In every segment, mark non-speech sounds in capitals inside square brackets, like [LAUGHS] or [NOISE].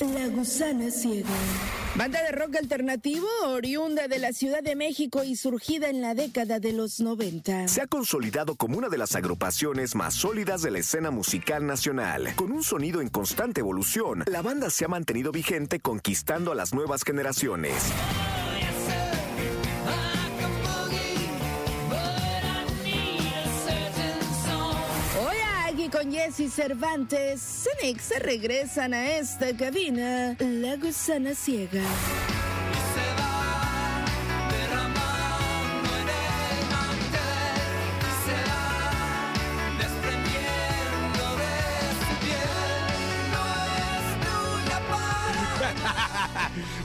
La gusana ciega. Banda de rock alternativo oriunda de la Ciudad de México y surgida en la década de los 90. Se ha consolidado como una de las agrupaciones más sólidas de la escena musical nacional. Con un sonido en constante evolución, la banda se ha mantenido vigente conquistando a las nuevas generaciones. Con Jesse Cervantes, Cenix se regresan a esta cabina, La Gusana Ciega.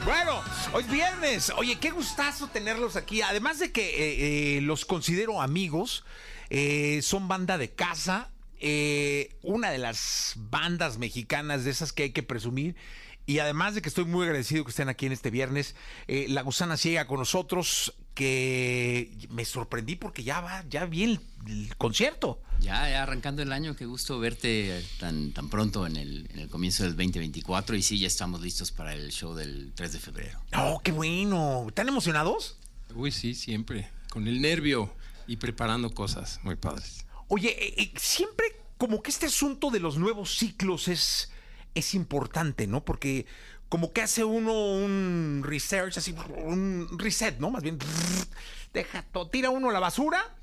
Bueno, hoy es viernes. Oye, qué gustazo tenerlos aquí. Además de que eh, eh, los considero amigos, eh, son banda de casa, eh, una de las bandas mexicanas de esas que hay que presumir. Y además de que estoy muy agradecido que estén aquí en este viernes, eh, La Gusana Ciega con nosotros, que me sorprendí porque ya va, ya vi el, el concierto. Ya, ya arrancando el año, qué gusto verte tan, tan pronto en el, en el comienzo del 2024 y sí, ya estamos listos para el show del 3 de febrero. ¡Oh, qué bueno! ¿Están emocionados? Uy, sí, siempre. Con el nervio y preparando cosas muy padres. Oye, eh, eh, siempre como que este asunto de los nuevos ciclos es, es importante, ¿no? Porque como que hace uno un research, así, un reset, ¿no? Más bien, deja todo, tira uno a la basura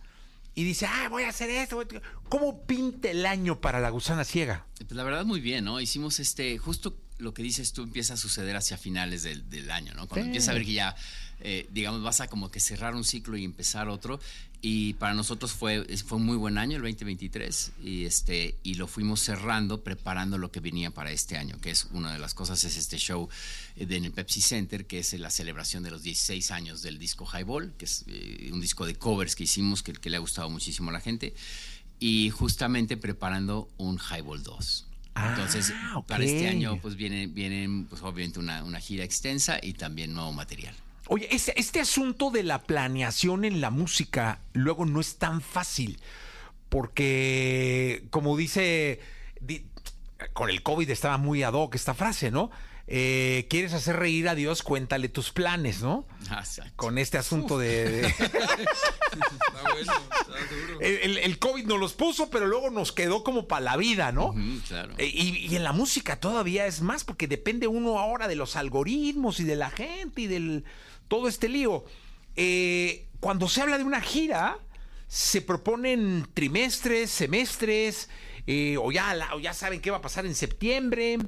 y dice, ah, voy a hacer esto. ¿Cómo pinta el año para la gusana ciega? Pues la verdad, muy bien, ¿no? Hicimos este, justo lo que dices tú empieza a suceder hacia finales del, del año, ¿no? Cuando Sí. empiezas a ver que ya, eh, digamos, vas a como que cerrar un ciclo y empezar otro. Y para nosotros fue, fue un muy buen año, el 2023, y, este, y lo fuimos cerrando, preparando lo que venía para este año, que es una de las cosas, es este show eh, en el Pepsi Center, que es la celebración de los 16 años del disco Highball, que es eh, un disco de covers que hicimos, que, que le ha gustado muchísimo a la gente, y justamente preparando un Highball 2. Ah, Entonces, ok. para este año, pues viene, vienen, pues obviamente una, una gira extensa y también nuevo material. Oye, este, asunto de la planeación en la música luego no es tan fácil, porque como dice, di- con el COVID estaba muy ad hoc esta frase, ¿no? Eh, ¿Quieres hacer reír a Dios? Cuéntale tus planes, ¿no? Exacto. Con este asunto de... de- [LAUGHS] Está bueno, está duro. el, COVID nos los puso, pero luego nos quedó como para la vida, ¿no? Claro. Eh, Y, y en la música todavía es más, porque depende uno ahora de los algoritmos y de la gente y del todo este lío. Eh, cuando se habla de una gira, se proponen trimestres, semestres, eh, o, ya, la- o ya saben qué va a pasar en septiembre.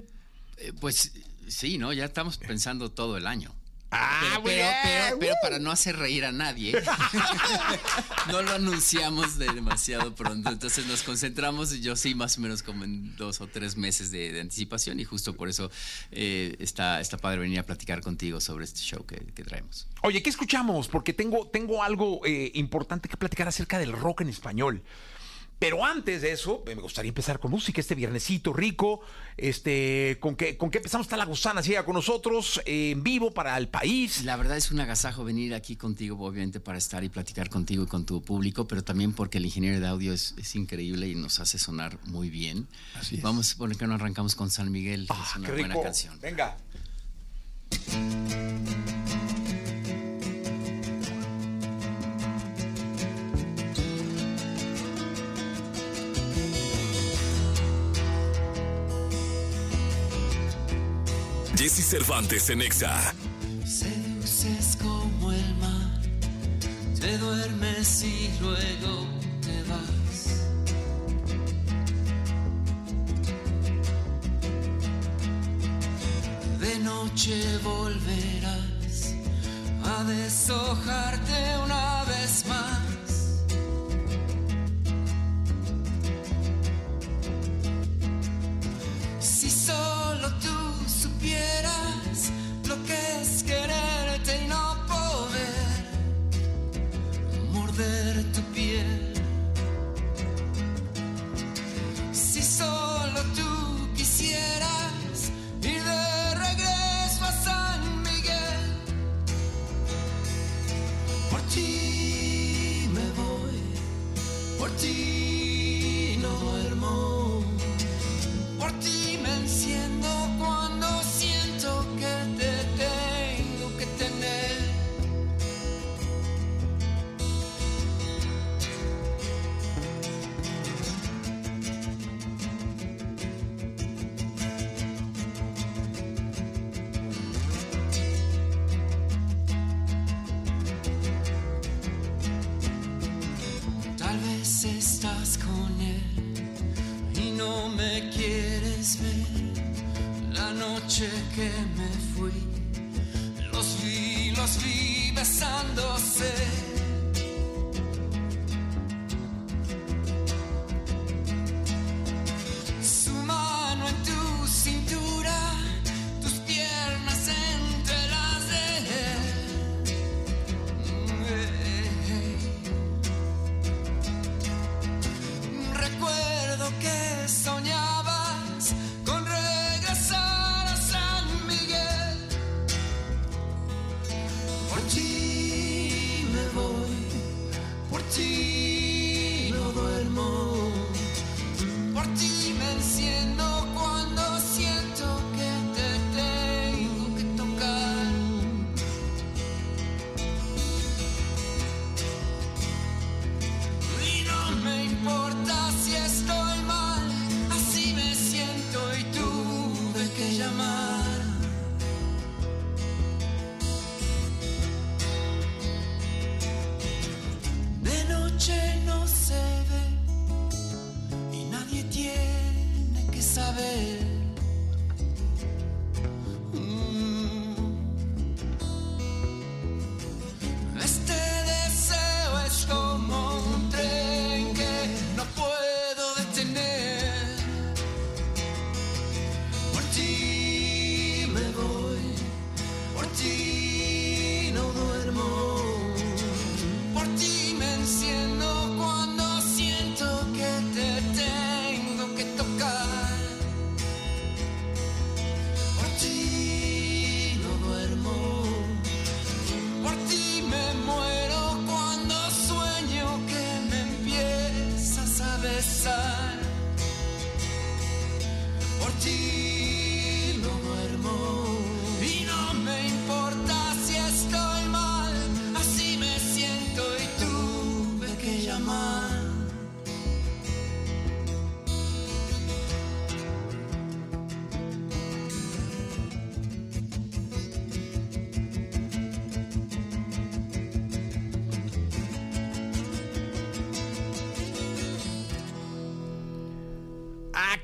Eh, pues sí, ¿no? Ya estamos pensando todo el año. Ah, pero, pero, pero- pero para no hacer reír a nadie, [LAUGHS] no lo anunciamos de demasiado pronto. Entonces nos concentramos, yo sí, más o menos como en dos o tres meses de, de anticipación y justo por eso eh, está, está padre venir a platicar contigo sobre este show que, que traemos. Oye, ¿qué escuchamos? Porque tengo, tengo algo eh, importante que platicar acerca del rock en español. Pero antes de eso, eh, me gustaría empezar con música, este viernesito rico. Este, ¿con qué, con qué empezamos? Está la gusana ciega con nosotros, eh, en vivo para el país. La verdad es un agasajo venir aquí contigo, obviamente, para estar y platicar contigo y con tu público, pero también porque el ingeniero de audio es, es increíble y nos hace sonar muy bien. Así es. Vamos, ¿por qué no arrancamos con San Miguel? que Ah, es una qué buena canción. Venga. Jesse Cervantes en Exa. Seduces como el mar, te duermes y luego te vas. De noche volverás a deshojarte una vez más. Estás con él y no me quieres ver. La noche que me fui, los vi, los vi tiene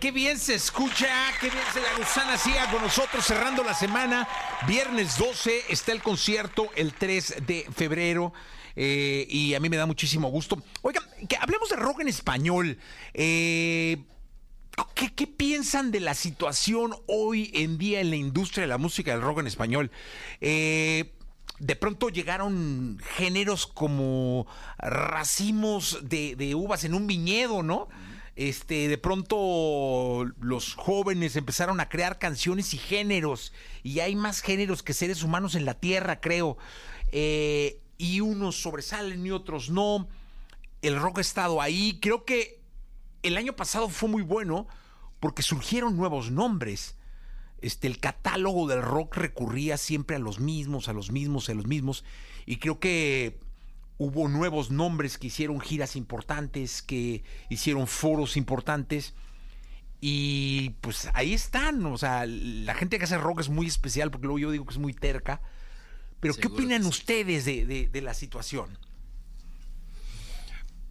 qué bien se escucha, qué bien se la gusana siga con nosotros cerrando la semana. Viernes 12 está el concierto el 3 de febrero. eh, y a mí me da muchísimo gusto. Oigan, que hablemos de rock en español. Eh, ¿Qué, piensan de la situación hoy en día en la industria de la música del rock en español? Eh, de pronto llegaron géneros como racimos de uvas en un viñedo, ¿no? Este, de pronto los jóvenes empezaron a crear canciones y géneros, y hay más géneros que seres humanos en la tierra, creo. Eh, y unos sobresalen y otros no. El rock ha estado ahí. Creo que el año pasado fue muy bueno porque surgieron nuevos nombres. Este, el catálogo del rock recurría siempre a los mismos, a los mismos, a los mismos. Y creo que hubo nuevos nombres que hicieron giras importantes, que hicieron foros importantes. Y pues ahí están. O sea, la gente que hace rock es muy especial porque luego yo digo que es muy terca. Pero ¿qué opinan sí. ustedes de, de- de la situación?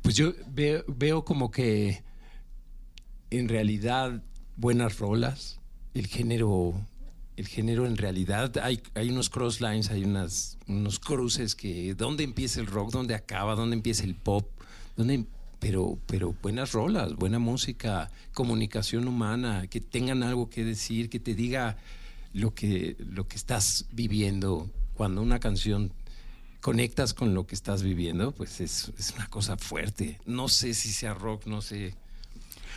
Pues yo veo, veo como que en realidad buenas rolas, el género, el género en realidad, hay, hay unos cross lines, hay unas, unos cruces que dónde empieza el rock, dónde acaba, dónde empieza el pop, dónde, pero, pero buenas rolas, buena música, comunicación humana, que tengan algo que decir, que te diga lo que, lo que estás viviendo. Cuando una canción conectas con lo que estás viviendo, pues es, es una cosa fuerte. No sé si sea rock, no sé.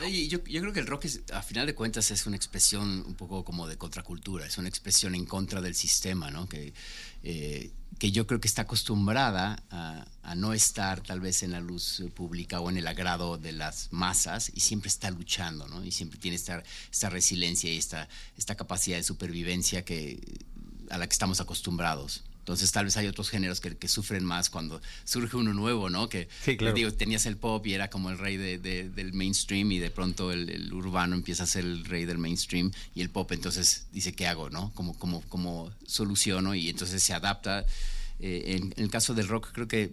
Yo, yo creo que el rock, es, a final de cuentas, es una expresión un poco como de contracultura, es una expresión en contra del sistema, ¿no? Que, eh, que yo creo que está acostumbrada a, a no estar tal vez en la luz pública o en el agrado de las masas y siempre está luchando, ¿no? Y siempre tiene esta, esta resiliencia y esta, esta capacidad de supervivencia que, a la que estamos acostumbrados. Entonces tal vez hay otros géneros que, que sufren más cuando surge uno nuevo, ¿no? Que Sí, claro. digo, tenías el pop y era como el rey de- de- del mainstream y de pronto el, el urbano empieza a ser el rey del mainstream y el pop entonces dice, ¿qué hago? ¿no? ¿Cómo, cómo, cómo soluciono? Y entonces se adapta. Eh, en, en el caso del rock creo que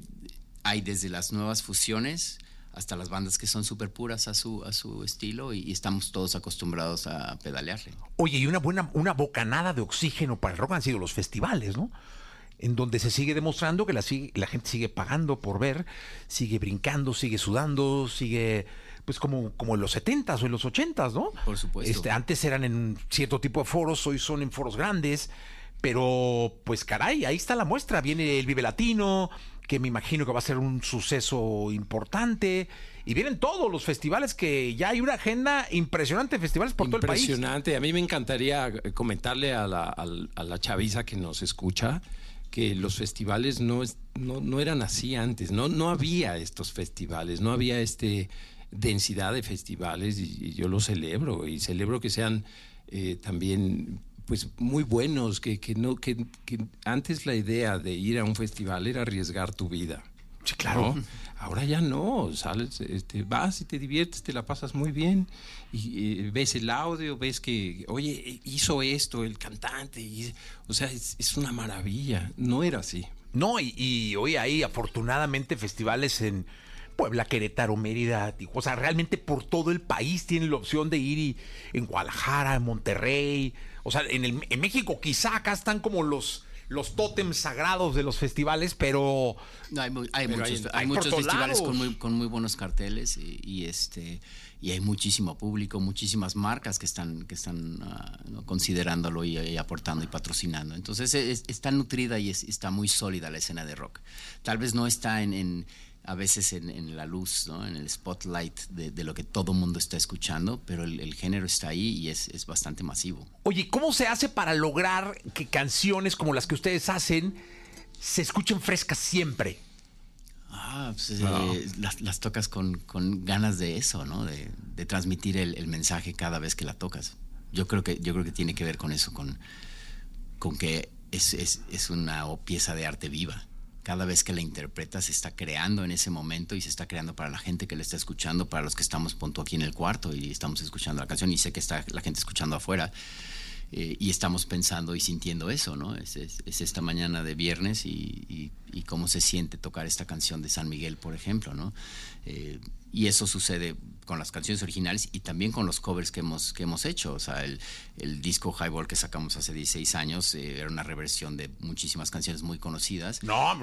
hay desde las nuevas fusiones hasta las bandas que son súper puras a su, a su estilo y, y estamos todos acostumbrados a pedalearle. Oye, y una buena, una bocanada de oxígeno para el rock han sido los festivales, ¿no? En donde se sigue demostrando que la, la gente sigue pagando por ver, sigue brincando, sigue sudando, sigue, pues como, como en los 70s o en los 80s, ¿no? Por supuesto. Este, antes eran en cierto tipo de foros, hoy son en foros grandes, pero pues caray, ahí está la muestra. Viene el Vive Latino, que me imagino que va a ser un suceso importante. Y vienen todos los festivales que ya hay una agenda impresionante de festivales por todo el país. Impresionante. A mí me encantaría eh, comentarle a la, a la chaviza que nos escucha que los festivales no, es- no, no eran así antes, no, no había estos festivales, no había este densidad de festivales y, y yo lo celebro y celebro que sean eh, también pues muy buenos, que, que no, que, que antes la idea de ir a un festival era arriesgar tu vida. Sí, claro. ¿no? Ahora ya no, sales, este, vas y te diviertes, te la pasas muy bien y, ves el audio, ves que, oye, hizo esto el cantante, y- o sea, es, una maravilla. No era así. No, y, hoy hay afortunadamente festivales en Puebla, Querétaro, Mérida, o sea, realmente por todo el país tienen la opción de ir en Guadalajara, en Monterrey, o sea, en, el- en México quizá acá están como los, los tótems sagrados de los festivales, pero No, hay, hay Pero muchos, hay- muchos festivales con muy, con muy buenos carteles y, y, este y hay muchísimo público, muchísimas marcas que están que están ah, considerándolo y, y aportando y patrocinando. Entonces es- está nutrida y es- está muy sólida la escena de rock. Tal vez no está en, en- a veces en, en la luz, ¿no? en el spotlight de, de lo que todo mundo está escuchando, pero el, el género está ahí y es, es bastante masivo. Oye, ¿cómo se hace para lograr que canciones como las que ustedes hacen se escuchen frescas siempre? Ah, pues, eh, las, las tocas con, con ganas de eso, ¿no? De, de transmitir el, el mensaje cada vez que la tocas. Yo creo que, yo creo que tiene que ver con eso, con, con que es, es, es una pieza de arte viva. Cada vez que la interpretas se está creando en ese momento y se está creando para la gente que la está escuchando, para los que estamos punto aquí en el cuarto y estamos escuchando la canción y sé que está la gente escuchando afuera. Eh, y estamos pensando y sintiendo eso, ¿no? Es, es- es esta mañana de viernes y, y- y cómo se siente tocar esta canción de San Miguel, por ejemplo, ¿no? Eh, y eso sucede con las canciones originales y también con los covers que hemos, que hemos hecho. O sea, el, el disco Highball que sacamos hace 16 años eh, era una reversión de muchísimas canciones muy conocidas. No,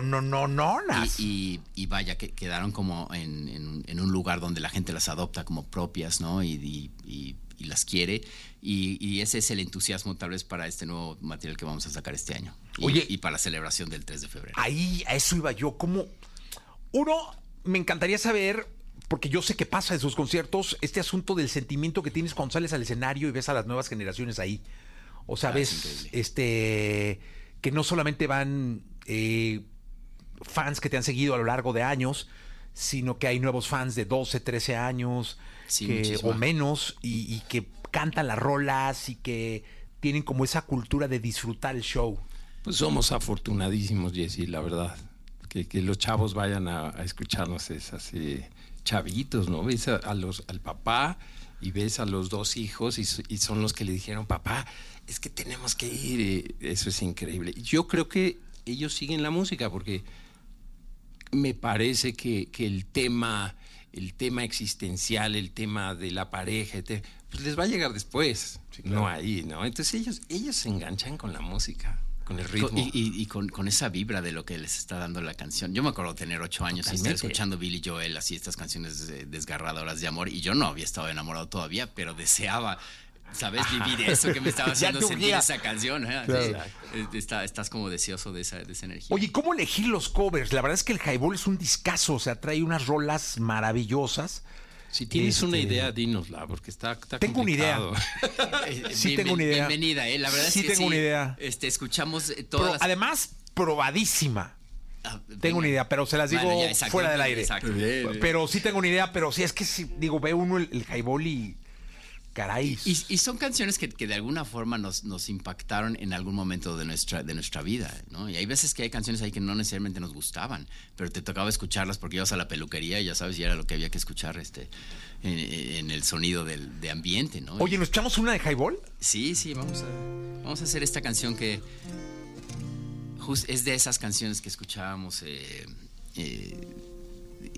no, no, no, no, Y, y- y vaya, que quedaron como en, en- en un lugar donde la gente las adopta como propias, ¿no? Y- y las quiere. Y, y ese es el entusiasmo tal vez para este nuevo material que vamos a sacar este año. Y, Oye. y para la celebración del 3 de febrero. Ahí, a eso iba yo. Como uno, me encantaría saber, porque yo sé que pasa en sus conciertos, este asunto del sentimiento que tienes cuando sales al escenario y ves a las nuevas generaciones ahí. O sea, Ah, es ves este que no solamente van eh, fans que te han seguido a lo largo de años, sino que hay nuevos fans de 12, 13 años Sí, que- muchísimo. o menos y, y que cantan las rolas y que tienen como esa cultura de disfrutar el show. Pues somos afortunadísimos, Jesse, la verdad. Que, que los chavos vayan a, escucharnos es así, chavitos, ¿no? Ves a, al papá y ves a los dos hijos y, y son los que le dijeron, papá, es que tenemos que ir. Eso es increíble. Yo creo que ellos siguen la música porque me parece que, que el tema el tema existencial, el tema de la pareja, pues les va a llegar después, no ahí, ¿no? Entonces ellos ellos se enganchan con la música, con el ritmo. Y y- y con, con esa vibra de lo que les está dando la canción. Yo me acuerdo tener ocho años y estar escuchando Billy Joel, así estas canciones eh, desgarradoras de amor. Y yo no había estado enamorado todavía, pero deseaba, ¿sabes? Vivir eso que me estaba [LAUGHS] haciendo sentir esa canción. ¿eh? Claro. Sí, eh, está- estás como deseoso de esa, de esa energía. Oye, ¿cómo elegir los covers? La verdad es que el Highball es un discazo, o sea, trae unas rolas maravillosas. si tienes una este- idea, dínosla, porque está, está Tengo una idea. [LAUGHS] Eh, sí bienven- tengo una idea. Bienvenida, ¿eh? La verdad Sí es que tengo una idea. Este, escuchamos eh, todas las... Además, probadísima. Ah, Tengo una idea, pero se las digo Bueno, ya, exacto. fuera del aire. Exacto. Pero sí tengo una idea, pero sí es que sí, digo, ve uno el, el Highball y caray. Y, y son canciones que, que de alguna forma nos, nos impactaron en algún momento de nuestra, de nuestra vida, ¿no? Y hay veces que hay canciones ahí que no necesariamente nos gustaban, pero te tocaba escucharlas porque ibas a la peluquería y ya sabes, y era lo que había que escuchar este, en, en el sonido del, de ambiente, ¿no? Oye, ¿nos echamos una de Highball? Sí, sí, vamos a, vamos a hacer esta canción que es de esas canciones que escuchábamos eh, eh,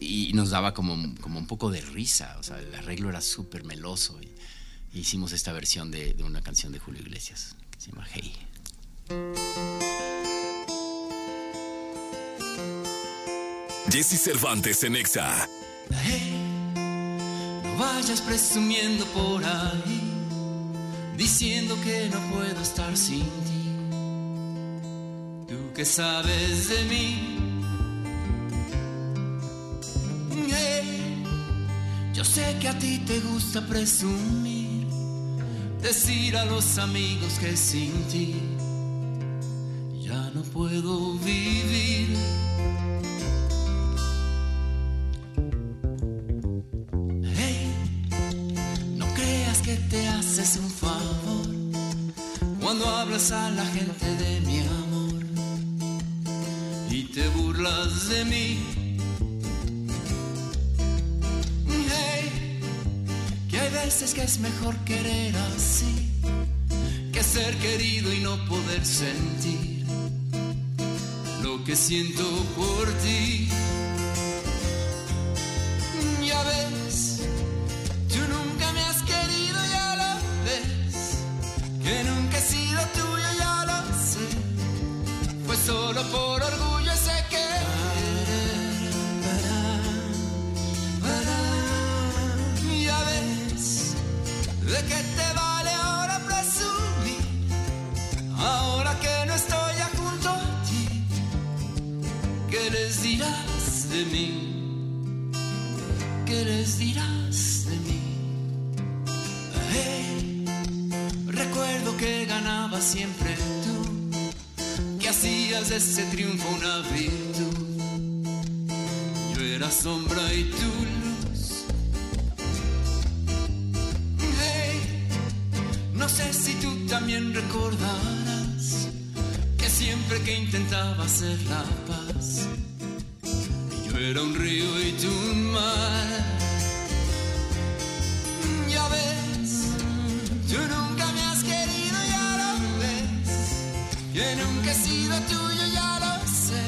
y nos daba como, como un poco de risa, o sea, el arreglo era súper meloso y hicimos esta versión de, de una canción de Julio Iglesias que se llama Hey. Jesse Cervantes en Exa. Hey, no vayas presumiendo por ahí, diciendo que no puedo estar sin ti. Tú que sabes de mí. Hey, yo sé que a ti te gusta presumir, decir a los amigos que sin ti ya no puedo vivir. Hey, no creas que te haces un favor cuando hablas a la gente de mi amor y te burlas de mí. Veces que es mejor querer así que ser querido y no poder sentir lo que siento por ti. No sé si tú también recordarás que siempre que intentaba hacer la paz, yo era un río y tú un mar. Ya ves, tú nunca me has querido, ya lo ves. Que nunca he sido tuyo, ya lo sé.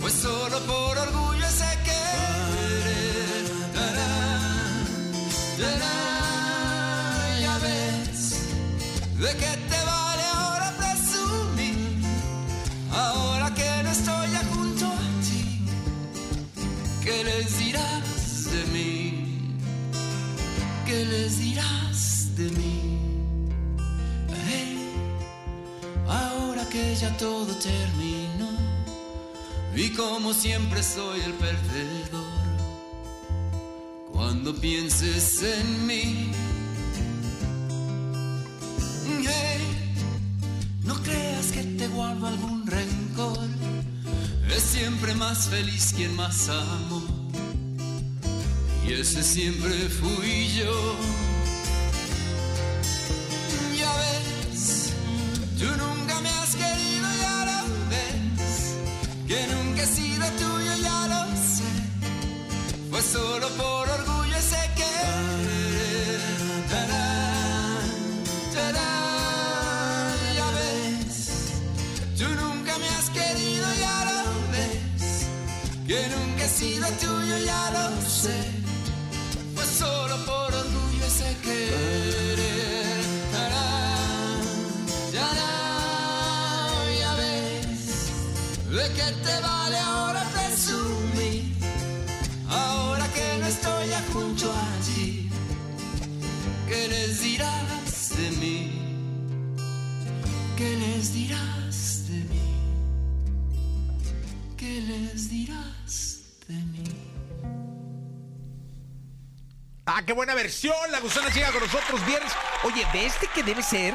Fue solo por orgullo de qué te vale ahora presumir. Ahora que no estoy ya junto a ti. ¿Qué les dirás de mí? ¿Qué les dirás de mí? Hey, ahora que ya todo terminó y como siempre soy el perdedor, cuando pienses en mí, más feliz quien más amo. Y ese siempre fui yo. Tuyo, ya lo sé. Fue solo por orgullo ese querer. Tarán, tarán, ya ves. ¿De qué te vale ahora presumir? Ahora que no estoy ya junto a. ¿Qué les dirás de mí? ¿Qué les dirás Ah, qué buena versión. La gusana llega con nosotros viernes. Oye, de este que debe ser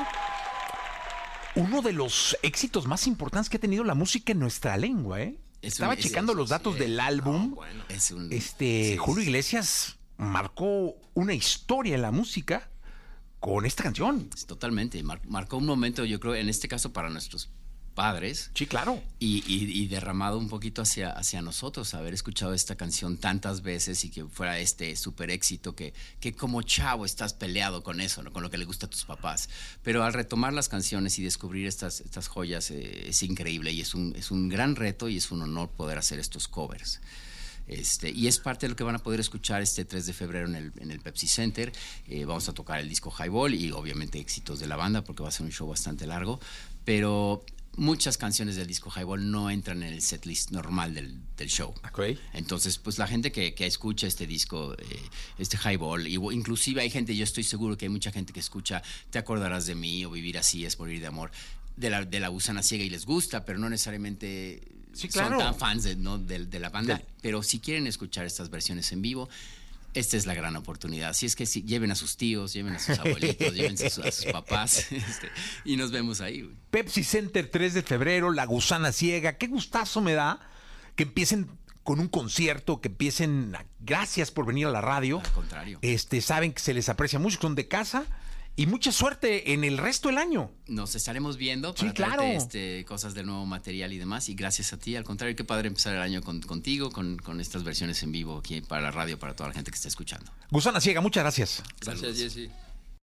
uno de los éxitos más importantes que ha tenido la música en nuestra lengua, ¿eh? Es Estaba un- checando es- los datos sí. del álbum. Es un, Este, sí, Julio. Iglesias marcó una historia en la música con esta canción. Totalmente. mar- marcó un momento, yo creo, en este caso para nuestros padres. Sí, claro. Y, y- y derramado un poquito hacia, hacia nosotros, haber escuchado esta canción tantas veces y que fuera este súper éxito, que, que como chavo estás peleado con eso, ¿no? con lo que le gusta a tus papás. Pero al retomar las canciones y descubrir estas, estas joyas eh, es increíble y es un, es un gran reto y es un honor poder hacer estos covers. Este, y es parte de lo que van a poder escuchar este 3 de febrero en el, en el Pepsi Center. Eh, vamos a tocar el disco Highball y obviamente éxitos de la banda porque va a ser un show bastante largo. Pero muchas canciones del disco Highball no entran en el setlist normal del, del show. Ok. Entonces, pues la gente que, que escucha este disco, eh, este Highball, y- inclusive hay gente, yo estoy seguro que hay mucha gente que escucha Te acordarás de mí o Vivir así es morir de amor, de la, de la gusana ciega y les gusta, pero no necesariamente Sí, claro. son tan fans de, ¿no? de, de la banda. Pero si quieren escuchar estas versiones en vivo, esta es la gran oportunidad. Así es que si, lleven a sus tíos, lleven a sus abuelitos, lleven a sus, a sus [LAUGHS] papás [LAUGHS] este, y nos vemos ahí. güey. Pepsi Center 3 de febrero, La Gusana Ciega. Qué gustazo me da que empiecen con un concierto, que empiecen. a- Gracias por venir a la radio. Al contrario. Este, saben que se les aprecia mucho, son de casa. Y mucha suerte en el resto del año. Nos estaremos viendo Sí, para traerte, claro. este, cosas de nuevo material y demás. Y gracias a ti, al contrario, qué padre empezar el año con- contigo, con, con estas versiones en vivo aquí para la radio, para toda la gente que está escuchando. Gusana Ciega, muchas gracias. Gracias, Jesse.